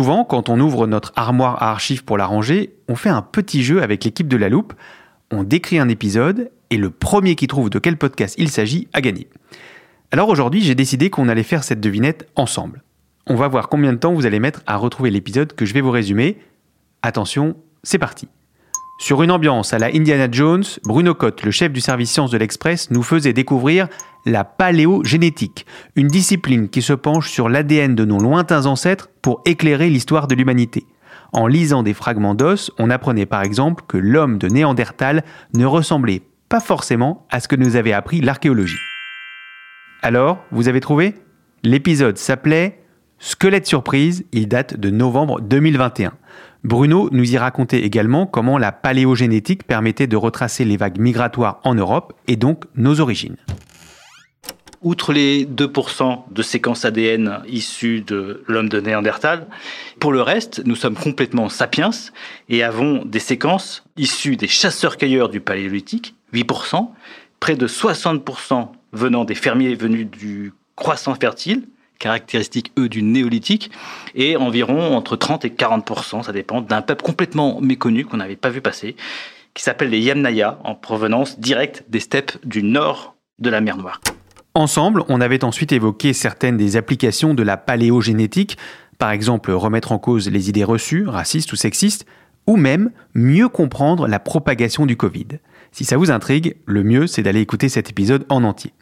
Souvent, quand on ouvre notre armoire à archives pour la ranger, on fait un petit jeu avec l'équipe de La Loupe. On décrit un épisode et le premier qui trouve de quel podcast il s'agit a gagné. Alors aujourd'hui, j'ai décidé qu'on allait faire cette devinette ensemble. On va voir combien de temps vous allez mettre à retrouver l'épisode que je vais vous résumer. Attention, c'est parti. Sur une ambiance à la Indiana Jones, Bruno Cotte, le chef du service sciences de l'Express, nous faisait découvrir la paléogénétique, une discipline qui se penche sur l'ADN de nos lointains ancêtres pour éclairer l'histoire de l'humanité. En lisant des fragments d'os, on apprenait par exemple que l'homme de Néandertal ne ressemblait pas forcément à ce que nous avait appris l'archéologie. Alors, vous avez trouvé? L'épisode s'appelait Squelette surprise, il date de novembre 2021. Bruno nous y racontait également comment la paléogénétique permettait de retracer les vagues migratoires en Europe et donc nos origines. Outre les 2% de séquences ADN issues de l'homme de Néandertal, pour le reste, nous sommes complètement sapiens et avons des séquences issues des chasseurs-cueilleurs du paléolithique, 8%, près de 60% venant des fermiers venus du croissant fertile, caractéristiques, eux, du néolithique, et environ entre 30 et 40%, ça dépend, d'un peuple complètement méconnu qu'on n'avait pas vu passer, qui s'appelle les Yamnaya, en provenance directe des steppes du nord de la mer Noire. Ensemble, on avait ensuite évoqué certaines des applications de la paléogénétique, par exemple remettre en cause les idées reçues, racistes ou sexistes, ou même mieux comprendre la propagation du Covid. Si ça vous intrigue, le mieux c'est d'aller écouter cet épisode en entier.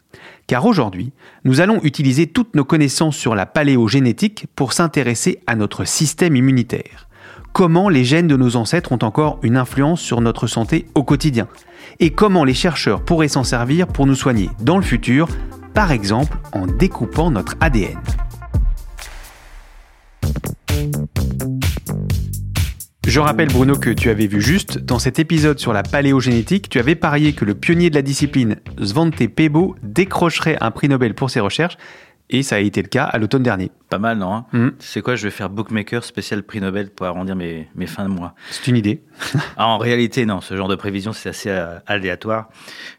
Car aujourd'hui, nous allons utiliser toutes nos connaissances sur la paléogénétique pour s'intéresser à notre système immunitaire. Comment les gènes de nos ancêtres ont encore une influence sur notre santé au quotidien? Et comment les chercheurs pourraient s'en servir pour nous soigner dans le futur, par exemple en découpant notre ADN. Je rappelle Bruno que tu avais vu juste, dans cet épisode sur la paléogénétique, tu avais parié que le pionnier de la discipline, Svante Pebo, décrocherait un prix Nobel pour ses recherches, et ça a été le cas à l'automne dernier. Pas mal, non Mm. C'est quoi Je vais faire bookmaker spécial prix Nobel pour arrondir mes, mes fins de mois. C'est une idée. Ah, en réalité, non. Ce genre de prévision, c'est assez euh, aléatoire.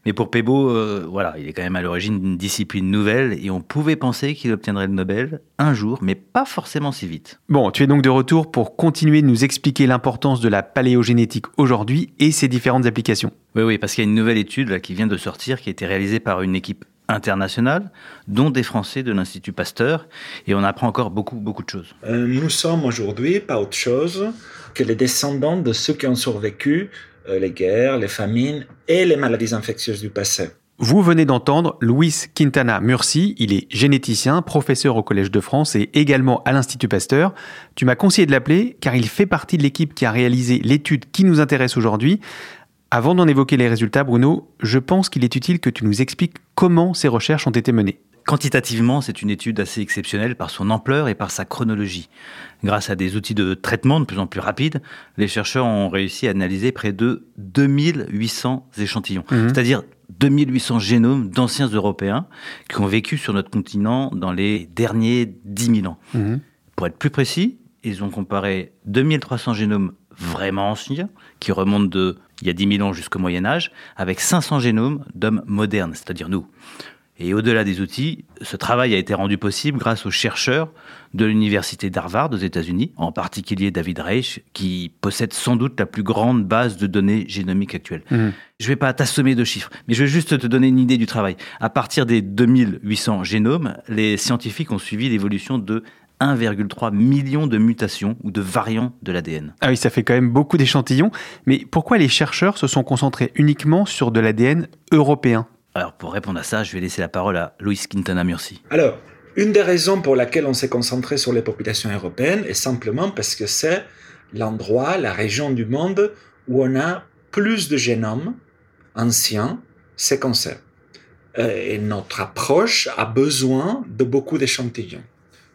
Mais pour Pebo, euh, voilà, il est quand même à l'origine d'une discipline nouvelle et on pouvait penser qu'il obtiendrait le Nobel un jour, mais pas forcément si vite. Bon, tu es donc de retour pour continuer de nous expliquer l'importance de la paléogénétique aujourd'hui et ses différentes applications. Oui, oui, parce qu'il y a une nouvelle étude là, qui vient de sortir, qui a été réalisée par une équipe internationale, dont des Français de l'Institut Pasteur, et on apprend encore beaucoup, beaucoup de choses. Euh, nous sommes aujourd'hui pas autre chose que les descendants de ceux qui ont survécu euh, les guerres, les famines et les maladies infectieuses du passé. Vous venez d'entendre Luis Quintana Murci, il est généticien, professeur au Collège de France et également à l'Institut Pasteur. Tu m'as conseillé de l'appeler car il fait partie de l'équipe qui a réalisé l'étude qui nous intéresse aujourd'hui. Avant d'en évoquer les résultats, Bruno, je pense qu'il est utile que tu nous expliques comment ces recherches ont été menées. Quantitativement, c'est une étude assez exceptionnelle par son ampleur et par sa chronologie. Grâce à des outils de traitement de plus en plus rapides, les chercheurs ont réussi à analyser près de 2800 échantillons, Mhm. c'est-à-dire 2800 génomes d'anciens Européens qui ont vécu sur notre continent dans les derniers 10 000 ans. Mhm. Pour être plus précis, ils ont comparé 2300 génomes vraiment anciens, qui remontent de il y a 10 000 ans jusqu'au Moyen Âge, avec 500 génomes d'hommes modernes, c'est-à-dire nous. Et au-delà des outils, ce travail a été rendu possible grâce aux chercheurs de l'université d'Harvard aux États-Unis, en particulier David Reich, qui possède sans doute la plus grande base de données génomiques actuelle. Mmh. Je ne vais pas t'assommer de chiffres, mais je vais juste te donner une idée du travail. À partir des 2800 génomes, les scientifiques ont suivi l'évolution de 1,3 million de mutations ou de variants de l'ADN. Ah oui, ça fait quand même beaucoup d'échantillons. Mais pourquoi les chercheurs se sont concentrés uniquement sur de l'ADN européen? Alors pour répondre à ça, je vais laisser la parole à Louis Quintana Murci. Alors, une des raisons pour laquelle on s'est concentré sur les populations européennes est simplement parce que c'est l'endroit, la région du monde où on a plus de génomes anciens séquencés. Euh, Et notre approche a besoin de beaucoup d'échantillons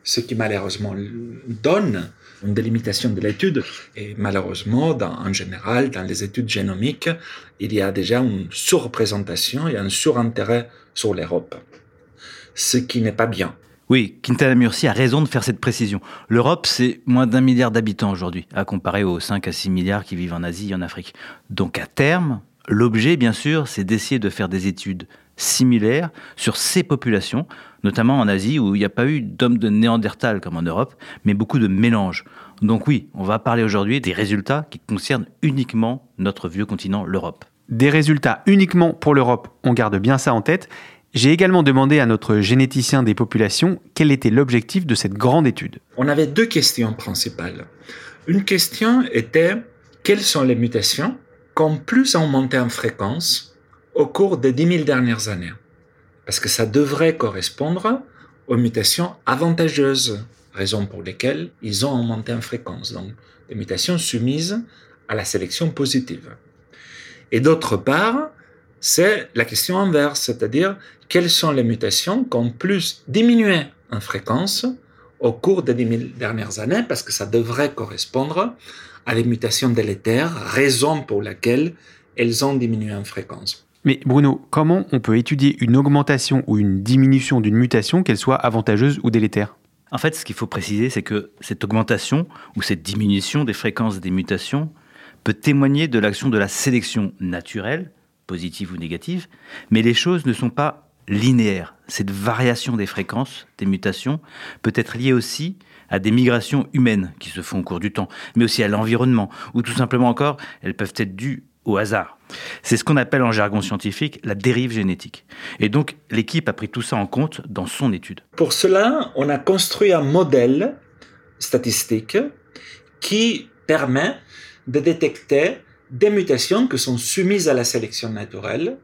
ce qui malheureusement donne une délimitation de l'étude. Et malheureusement, en général, dans les études génomiques, il y a déjà une surreprésentation et un surintérêt sur l'Europe, ce qui n'est pas bien. Oui, Quintana Murci a raison de faire cette précision. L'Europe, c'est moins d'un milliard d'habitants aujourd'hui, à comparer aux 5 à 6 milliards qui vivent en Asie et en Afrique. Donc à terme, l'objet, bien sûr, c'est d'essayer de faire des études similaires sur ces populations, notamment en Asie où il n'y a pas eu d'hommes de Néandertal comme en Europe, mais beaucoup de mélanges. Donc oui, on va parler aujourd'hui des résultats qui concernent uniquement notre vieux continent, l'Europe. Des résultats uniquement pour l'Europe, on garde bien ça en tête. J'ai également demandé à notre généticien des populations quel était l'objectif de cette grande étude. On avait deux questions principales. Une question était quelles sont les mutations qui ont plus augmenté en fréquence au cours des 10 000 dernières années? Parce que ça devrait correspondre aux mutations avantageuses, raison pour lesquelles ils ont augmenté en fréquence. Donc, des mutations soumises à la sélection positive. Et d'autre part, c'est la question inverse, c'est-à-dire quelles sont les mutations qui ont plus diminué en fréquence au cours des 10 000 dernières années, parce que ça devrait correspondre à des mutations délétères, raison pour laquelle elles ont diminué en fréquence. Mais Bruno, comment on peut étudier une augmentation ou une diminution d'une mutation, qu'elle soit avantageuse ou délétère? En fait, ce qu'il faut préciser, c'est que cette augmentation ou cette diminution des fréquences des mutations peut témoigner de l'action de la sélection naturelle, positive ou négative, mais les choses ne sont pas linéaires. Cette variation des fréquences des mutations peut être liée aussi à des migrations humaines qui se font au cours du temps, mais aussi à l'environnement, ou tout simplement encore, elles peuvent être dues au hasard. C'est ce qu'on appelle en jargon scientifique la dérive génétique. Et donc, l'équipe a pris tout ça en compte dans son étude. Pour cela, on a construit un modèle statistique qui permet de détecter des mutations qui sont soumises à la sélection naturelle,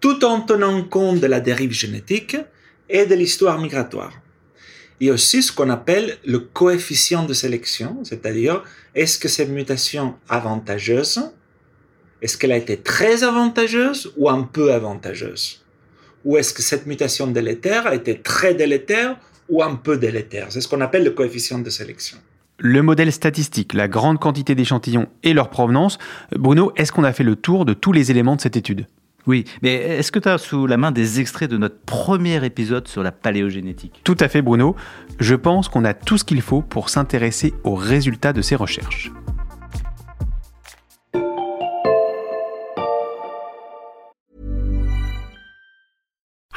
tout en tenant compte de la dérive génétique et de l'histoire migratoire. Il y a aussi ce qu'on appelle le coefficient de sélection, c'est-à-dire est-ce que cette mutation avantageuse, est-ce qu'elle a été très avantageuse ou un peu avantageuse? Ou est-ce que cette mutation délétère a été très délétère ou un peu délétère? C'est ce qu'on appelle le coefficient de sélection. Le modèle statistique, la grande quantité d'échantillons et leur provenance. Bruno, est-ce qu'on a fait le tour de tous les éléments de cette étude? Oui, mais est-ce que tu as sous la main des extraits de notre premier épisode sur la paléogénétique? Tout à fait Bruno. Je pense qu'on a tout ce qu'il faut pour s'intéresser aux résultats de ces recherches.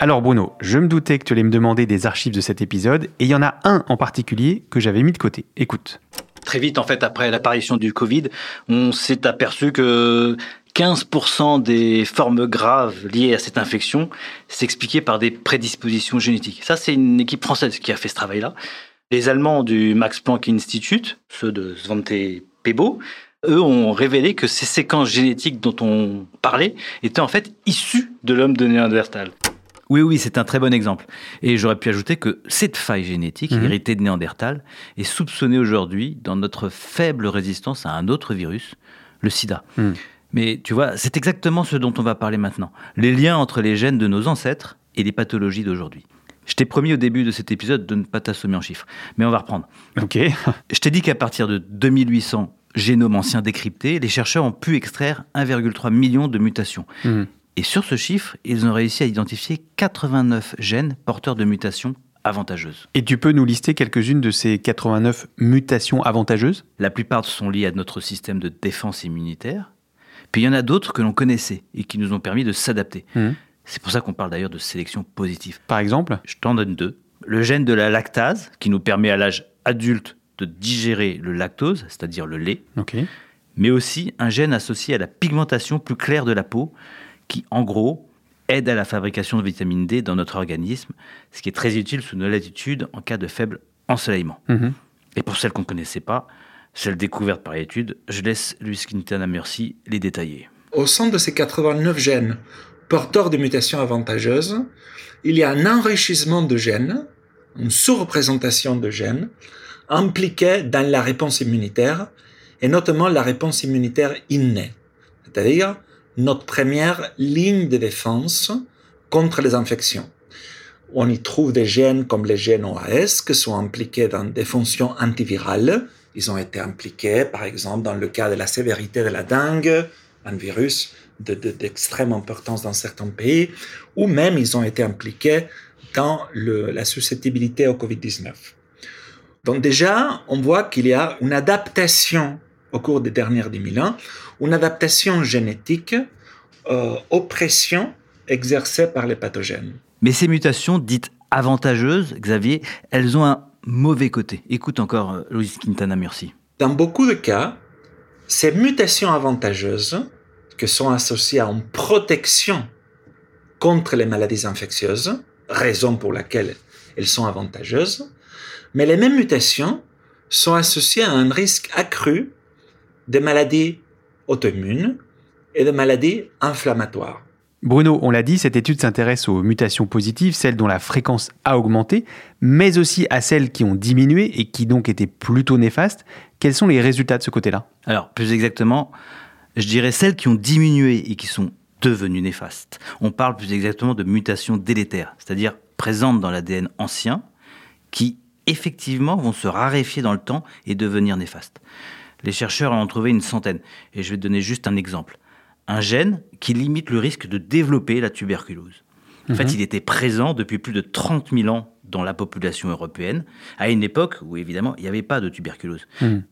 Alors Bruno, je me doutais que tu allais me demander des archives de cet épisode, et il y en a un en particulier que j'avais mis de côté. Écoute. Très vite, en fait, après l'apparition du Covid, on s'est aperçu que 15% des formes graves liées à cette infection s'expliquaient par des prédispositions génétiques. Ça, c'est une équipe française qui a fait ce travail-là. Les Allemands du Max Planck Institute, ceux de Svante Pebo, eux ont révélé que ces séquences génétiques dont on parlait étaient en fait issues de l'homme de Néandertal. Oui, oui, c'est un très bon exemple. Et j'aurais pu ajouter que cette faille génétique, Mhm. héritée de Néandertal, est soupçonnée aujourd'hui dans notre faible résistance à un autre virus, le sida. Mhm. Mais tu vois, c'est exactement ce dont on va parler maintenant. Les liens entre les gènes de nos ancêtres et les pathologies d'aujourd'hui. Je t'ai promis au début de cet épisode de ne pas t'assommer en chiffres, mais on va reprendre. Ok. Je t'ai dit qu'à partir de 2800 génomes anciens décryptés, les chercheurs ont pu extraire 1,3 million de mutations. Mhm. Et sur ce chiffre, ils ont réussi à identifier 89 gènes porteurs de mutations avantageuses. Et tu peux nous lister quelques-unes de ces 89 mutations avantageuses? La plupart sont liées à notre système de défense immunitaire. Puis il y en a d'autres que l'on connaissait et qui nous ont permis de s'adapter. Mhm. C'est pour ça qu'on parle d'ailleurs de sélection positive. Par exemple? Je t'en donne deux. Le gène de la lactase, qui nous permet à l'âge adulte de digérer le lactose, c'est-à-dire le lait, mais aussi un gène associé à la pigmentation plus claire de la peau, qui en gros aide à la fabrication de vitamine D dans notre organisme, ce qui est très utile sous nos latitudes en cas de faible ensoleillement. Mhm. Et pour celles qu'on ne connaissait pas, celles découvertes par l'étude, je laisse Luis Quintana Mercy les détailler. Au sein de ces 89 gènes porteurs de mutations avantageuses, il y a un enrichissement de gènes, une sous-représentation de gènes impliqués dans la réponse immunitaire, et notamment la réponse immunitaire innée, c'est-à-dire notre première ligne de défense contre les infections. On y trouve des gènes comme les gènes OAS qui sont impliqués dans des fonctions antivirales. Ils ont été impliqués, par exemple, dans le cas de la sévérité de la dengue, un virus de- de- d'extrême importance dans certains pays, ou même ils ont été impliqués dans la susceptibilité au Covid-19. Donc déjà, on voit qu'il y a une adaptation au cours des dernières 10 000 ans, une adaptation génétique euh, aux pressions exercées par les pathogènes. Mais ces mutations dites avantageuses, Xavier, elles ont un mauvais côté. Écoute encore euh, Luis Quintana Mercy. Dans beaucoup de cas, ces mutations avantageuses, qui sont associées à une protection contre les maladies infectieuses, raison pour laquelle elles sont avantageuses, mais les mêmes mutations sont associées à un risque accru de maladies auto-immunes et de maladies inflammatoires. Bruno, on l'a dit, cette étude s'intéresse aux mutations positives, celles dont la fréquence a augmenté, mais aussi à celles qui ont diminué et qui donc étaient plutôt néfastes. Quels sont les résultats de ce côté-là? Alors, plus exactement, je dirais celles qui ont diminué et qui sont devenues néfastes. On parle plus exactement de mutations délétères, c'est-à-dire présentes dans l'ADN ancien, qui effectivement vont se raréfier dans le temps et devenir néfastes. Les chercheurs en ont trouvé une centaine, et je vais te donner juste un exemple. Un gène qui limite le risque de développer la tuberculose. En fait, il était présent depuis plus de 30 000 ans dans la population européenne, à une époque où évidemment il n'y avait pas de tuberculose.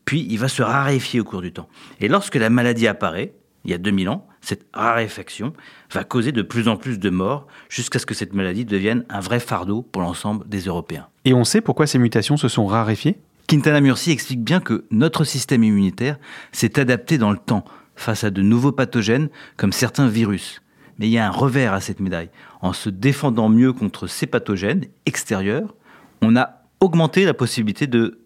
Puis il va se raréfier au cours du temps. Et lorsque la maladie apparaît, il y a 2000 ans, cette raréfaction va causer de plus en plus de morts jusqu'à ce que cette maladie devienne un vrai fardeau pour l'ensemble des Européens. Et on sait pourquoi ces mutations se sont raréfiées? Quintana Murci explique bien que notre système immunitaire s'est adapté dans le temps face à de nouveaux pathogènes comme certains virus. Mais il y a un revers à cette médaille. En se défendant mieux contre ces pathogènes extérieurs, on a augmenté la possibilité de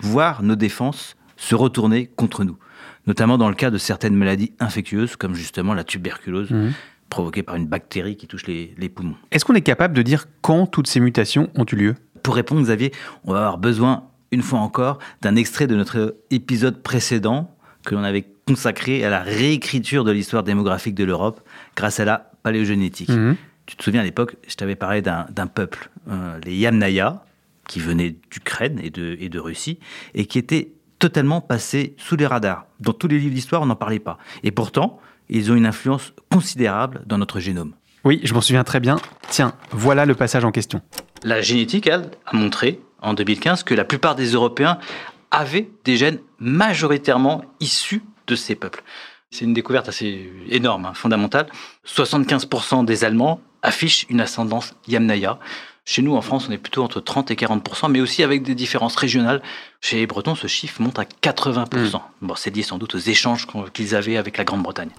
voir nos défenses se retourner contre nous, notamment dans le cas de certaines maladies infectieuses comme justement la tuberculose provoquée par une bactérie qui touche les, les poumons. Est-ce qu'on est capable de dire quand toutes ces mutations ont eu lieu? Pour répondre, Xavier, on va avoir besoin, une fois encore, d'un extrait de notre épisode précédent que l'on avait consacré à la réécriture de l'histoire démographique de l'Europe grâce à la paléogénétique. Mhm. Tu te souviens à l'époque, je t'avais parlé d'un d'un peuple, euh, les Yamnaya, qui venaient d'Ukraine et de, et de Russie, et qui étaient totalement passés sous les radars. Dans tous les livres d'histoire, on n'en parlait pas. Et pourtant, ils ont une influence considérable dans notre génome. Oui, je m'en souviens très bien. Tiens, voilà le passage en question. La génétique, elle, a montré en 2015 que la plupart des Européens avaient des gènes majoritairement issus de ces peuples. C'est une découverte assez énorme, hein, fondamentale. 75% des Allemands affichent une ascendance Yamnaya. Chez nous, en France, on est plutôt entre 30 et 40%, mais aussi avec des différences régionales. Chez les Bretons, ce chiffre monte à 80%. Bon, c'est lié sans doute aux échanges qu'ils avaient avec la Grande-Bretagne.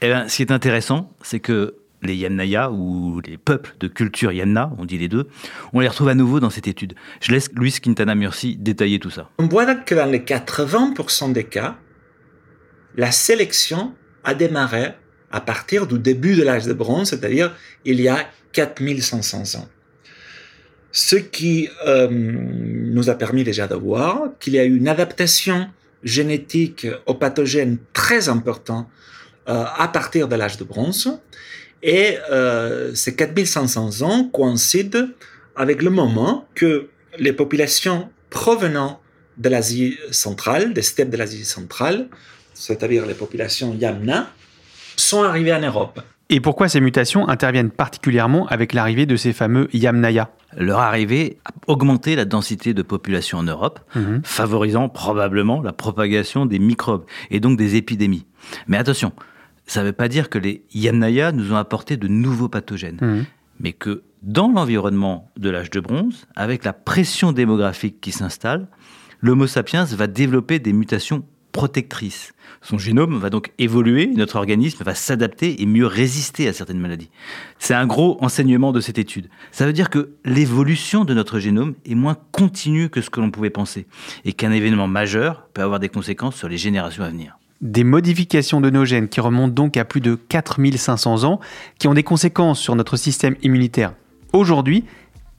Eh ben, ce qui est intéressant, c'est que les Yamnaya, ou les peuples de culture Yamna, on dit les deux, on les retrouve à nouveau dans cette étude. Je laisse Luis Quintana Murci détailler tout ça. On voit que dans les 80% des cas, la sélection a démarré à partir du début de l'âge de bronze, c'est-à-dire il y a 4500 ans. Ce qui euh, nous a permis déjà de voir qu'il y a eu une adaptation génétique aux pathogènes très importante euh, à partir de l'âge de bronze. Et euh, ces 4500 ans coïncident avec le moment que les populations provenant de l'Asie centrale, des steppes de l'Asie centrale, c'est-à-dire les populations Yamna, sont arrivées en Europe. Et pourquoi ces mutations interviennent particulièrement avec l'arrivée de ces fameux Yamnaya? Leur arrivée a augmenté la densité de population en Europe, mhm. favorisant probablement la propagation des microbes et donc des épidémies. Mais attention, ça ne veut pas dire que les Yamnaya nous ont apporté de nouveaux pathogènes, mhm. mais que dans l'environnement de l'âge de bronze, avec la pression démographique qui s'installe, l'Homo sapiens va développer des mutations protectrices. Son génome va donc évoluer, notre organisme va s'adapter et mieux résister à certaines maladies. C'est un gros enseignement de cette étude. Ça veut dire que l'évolution de notre génome est moins continue que ce que l'on pouvait penser et qu'un événement majeur peut avoir des conséquences sur les générations à venir. Des modifications de nos gènes qui remontent donc à plus de 4500 ans, qui ont des conséquences sur notre système immunitaire aujourd'hui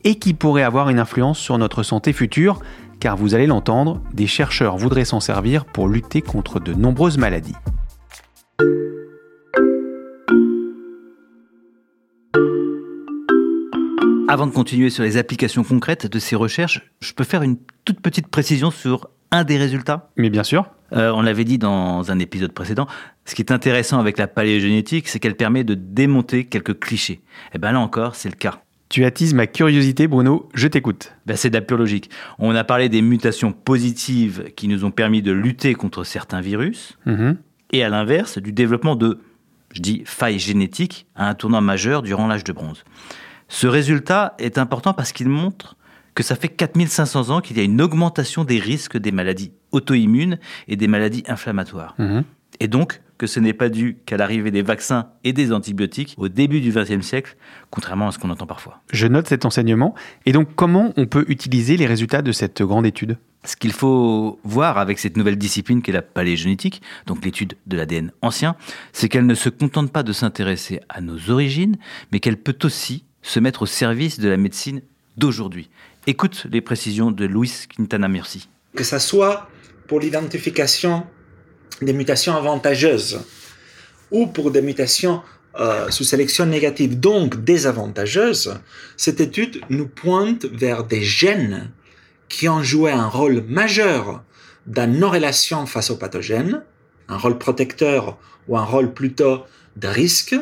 et qui pourraient avoir une influence sur notre santé future car vous allez l'entendre, des chercheurs voudraient s'en servir pour lutter contre de nombreuses maladies. Avant de continuer sur les applications concrètes de ces recherches, je peux faire une toute petite précision sur un des résultats? Mais bien sûr. Euh, on l'avait dit dans un épisode précédent, ce qui est intéressant avec la paléogénétique, c'est qu'elle permet de démonter quelques clichés. Et eh bien là encore, c'est le cas. Tu attises ma curiosité, Bruno, je t'écoute. Ben, c'est de la pure logique. On a parlé des mutations positives qui nous ont permis de lutter contre certains virus, mhm. et à l'inverse, du développement de, je dis, failles génétiques à un tournant majeur durant l'âge de bronze. Ce résultat est important parce qu'il montre que ça fait 4500 ans qu'il y a une augmentation des risques des maladies auto-immunes et des maladies inflammatoires. Mhm. Et donc, que ce n'est pas dû qu'à l'arrivée des vaccins et des antibiotiques au début du XXe siècle, contrairement à ce qu'on entend parfois. Je note cet enseignement. Et donc, comment on peut utiliser les résultats de cette grande étude? Ce qu'il faut voir avec cette nouvelle discipline qu'est la paléogénétique, donc l'étude de l'ADN ancien, c'est qu'elle ne se contente pas de s'intéresser à nos origines, mais qu'elle peut aussi se mettre au service de la médecine d'aujourd'hui. Écoute les précisions de Louis Quintana Merci. Que ça soit pour l'identification des mutations avantageuses ou pour des mutations euh, sous sélection négative, donc désavantageuse, cette étude nous pointe vers des gènes qui ont joué un rôle majeur dans nos relations face aux pathogènes, un rôle protecteur ou un rôle plutôt de risque,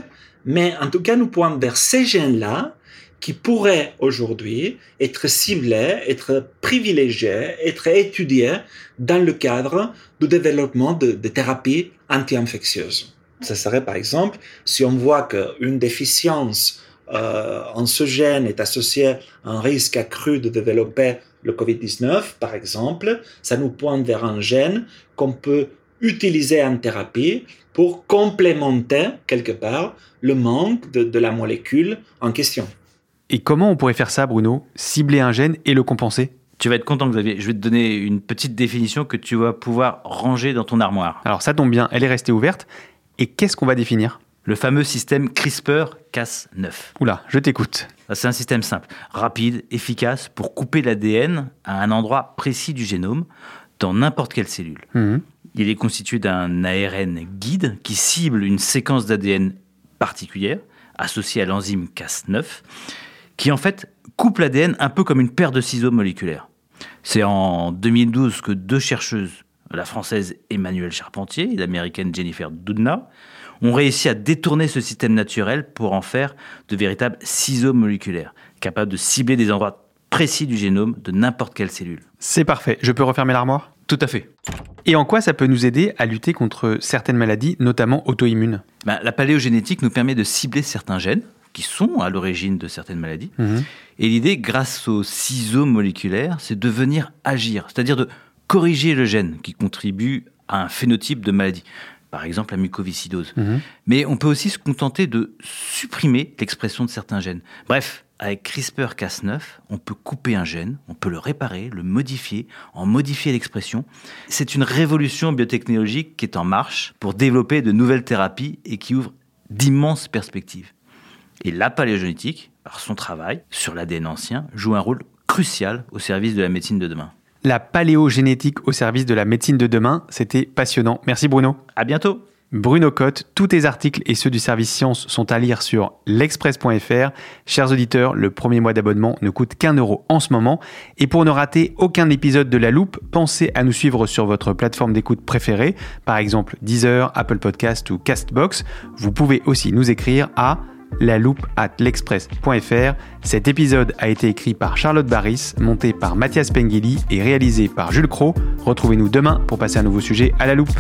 mais en tout cas nous pointe vers ces gènes-là qui pourraient aujourd'hui être ciblés, être privilégiés, être étudiés dans le cadre du développement de, thérapies anti-infectieuses. Ce serait par exemple si on voit qu'une déficience euh, en ce gène est associée à un risque accru de développer le Covid-19, par exemple, ça nous pointe vers un gène qu'on peut utiliser en thérapie pour complémenter quelque part le manque de la molécule en question. Et comment on pourrait faire ça, Bruno? Cibler un gène et le compenser? Tu vas être content, Xavier. Je vais te donner une petite définition que tu vas pouvoir ranger dans ton armoire. Alors ça tombe bien, elle est restée ouverte. Et qu'est-ce qu'on va définir? Le fameux système CRISPR-Cas9. Oula, je t'écoute. C'est un système simple, rapide, efficace pour couper l'ADN à un endroit précis du génome dans n'importe quelle cellule. Mhm. Il est constitué d'un ARN guide qui cible une séquence d'ADN particulière associée à l'enzyme Cas9 qui en fait coupe l'ADN un peu comme une paire de ciseaux moléculaires. C'est en 2012 que deux chercheuses, la française Emmanuelle Charpentier et l'américaine Jennifer Doudna, ont réussi à détourner ce système naturel pour en faire de véritables ciseaux moléculaires, capables de cibler des endroits précis du génome de n'importe quelle cellule. C'est parfait. Je peux refermer l'armoire? Tout à fait. Et en quoi ça peut nous aider à lutter contre certaines maladies, notamment auto-immunes? Ben, La paléogénétique nous permet de cibler certains gènes, qui sont à l'origine de certaines maladies. Mhm. Et l'idée, grâce aux ciseaux moléculaires, c'est de venir agir, c'est-à-dire de corriger le gène qui contribue à un phénotype de maladie, par exemple la mucoviscidose. Mhm. Mais on peut aussi se contenter de supprimer l'expression de certains gènes. Bref, avec CRISPR-Cas9, on peut couper un gène, on peut le réparer, le modifier, en modifier l'expression. C'est une révolution biotechnologique qui est en marche pour développer de nouvelles thérapies et qui ouvre d'immenses perspectives. Et la paléogénétique, par son travail sur l'ADN ancien, joue un rôle crucial au service de la médecine de demain. La paléogénétique au service de la médecine de demain, c'était passionnant. Merci Bruno. À bientôt. Bruno Cotte, tous tes articles et ceux du service science sont à lire sur l'express.fr. Chers auditeurs, le premier mois d'abonnement ne coûte qu'un euro en ce moment. Et pour ne rater aucun épisode de La Loupe, pensez à nous suivre sur votre plateforme d'écoute préférée, par exemple Deezer, Apple Podcast ou Castbox. Vous pouvez aussi nous écrire à la loupe at l'express.fr. Cet épisode a été écrit par Charlotte Barris, monté par Mathias Pengili et réalisé par Jules Cro. Retrouvez-nous demain pour passer un nouveau sujet à la loupe.